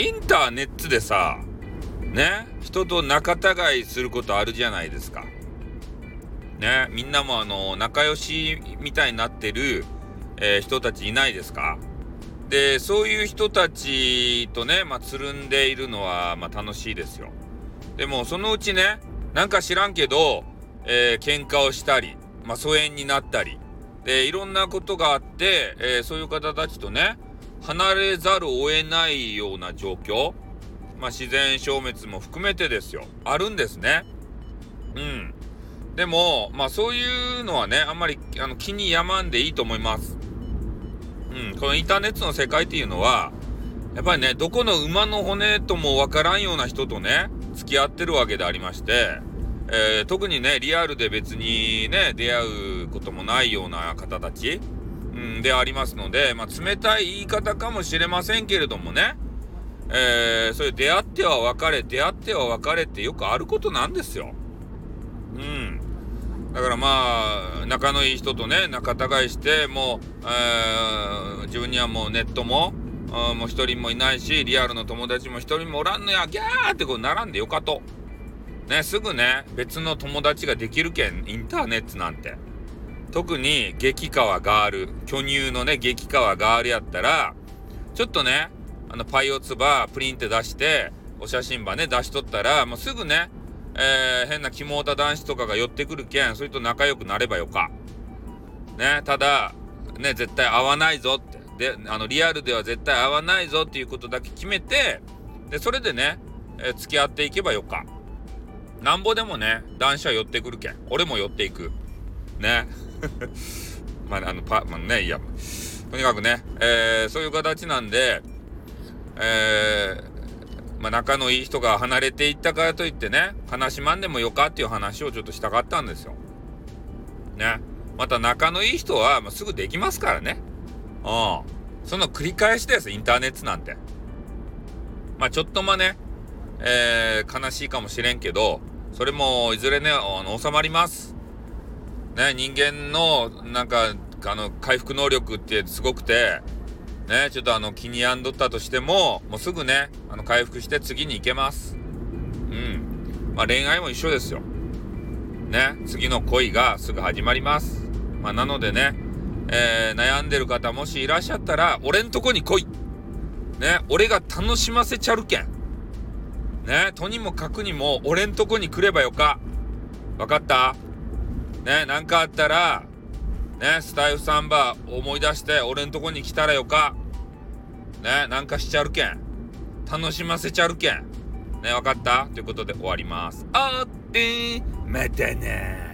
インターネットでさ、ね、人と仲違いすることあるじゃないですか。ね、みんなもあの、仲良しみたいになってる、えー、人たちいないですか？で、そういう人たちとね、まあ、つるんでいるのは、まあ、楽しいですよ。でも、そのうちね、なんか知らんけど、えー、喧嘩をしたり、まあ、疎遠になったり、で、いろんなことがあって、えー、そういう方たちとね、離れざるを得ないような状況、まあ、自然消滅も含めてですよ。あるんですね。うん。でも、まあそういうのはね、あんまりあの気に病んでいいと思います。うん、このインターネットの世界っていうのは、やっぱりね、どこの馬の骨ともわからんような人とね、付き合ってるわけでありまして、えー、特にね、リアルで別にね、出会うこともないような方たち、うん、でありますので、まあ、冷たい言い方かもしれませんけれどもね、えー、そういう出会っては別れ、出会っては別れってよくあることなんですよ。うん。だからまあ、仲のいい人とね、仲違いして、もう、えー、自分にはもうネットも、もう一人もいないし、リアルの友達も一人もおらんのや、ギャーってこう並んでよかと。ね、すぐね、別の友達ができるけん、インターネットなんて。特に激川ガール、巨乳のね、激川ガールやったら、ちょっとね、あの、パイオツバプリンって出して、お写真ばね、出しとったら、もうすぐね、えー、変な肝タ男子とかが寄ってくるけん、それと仲良くなればよか。ね、ただ、ね、絶対会わないぞって。で、あの、リアルでは絶対会わないぞっていうことだけ決めて、で、それでね、えー、付き合っていけばよか。なんぼでもね、男子は寄ってくるけん。俺も寄っていく。ね。まあ、あの、パ、まあね、いや、とにかくね、えー、そういう形なんで、えー、まあ、仲のいい人が離れていったからといってね、悲しまんでもよかっていう話をちょっとしたかったんですよ。ね。また仲のいい人は、まあ、すぐできますからね。うん。その繰り返しです、インターネットなんて。まあ、ちょっとまね、えー、悲しいかもしれんけど、それもいずれね、あの、収まります。ね、人間の、なんか、あの、回復能力ってすごくて、ね、ちょっとあの気に病んどったとしても、もうすぐね、あの回復して次に行けます。うん。まあ恋愛も一緒ですよ。ね、次の恋がすぐ始まります。まあなのでね、えー、悩んでる方もしいらっしゃったら、俺んとこに来い。ね、俺が楽しませちゃるけん。ね、とにもかくにも俺んとこに来ればよか。わかった？ね、なんかあったら、ね、スタイフサンバー思い出して俺んとこに来たらよか。ね、なんかしちゃるけん。楽しませちゃるけん。ね、わかった？ということで終わります。あってまたね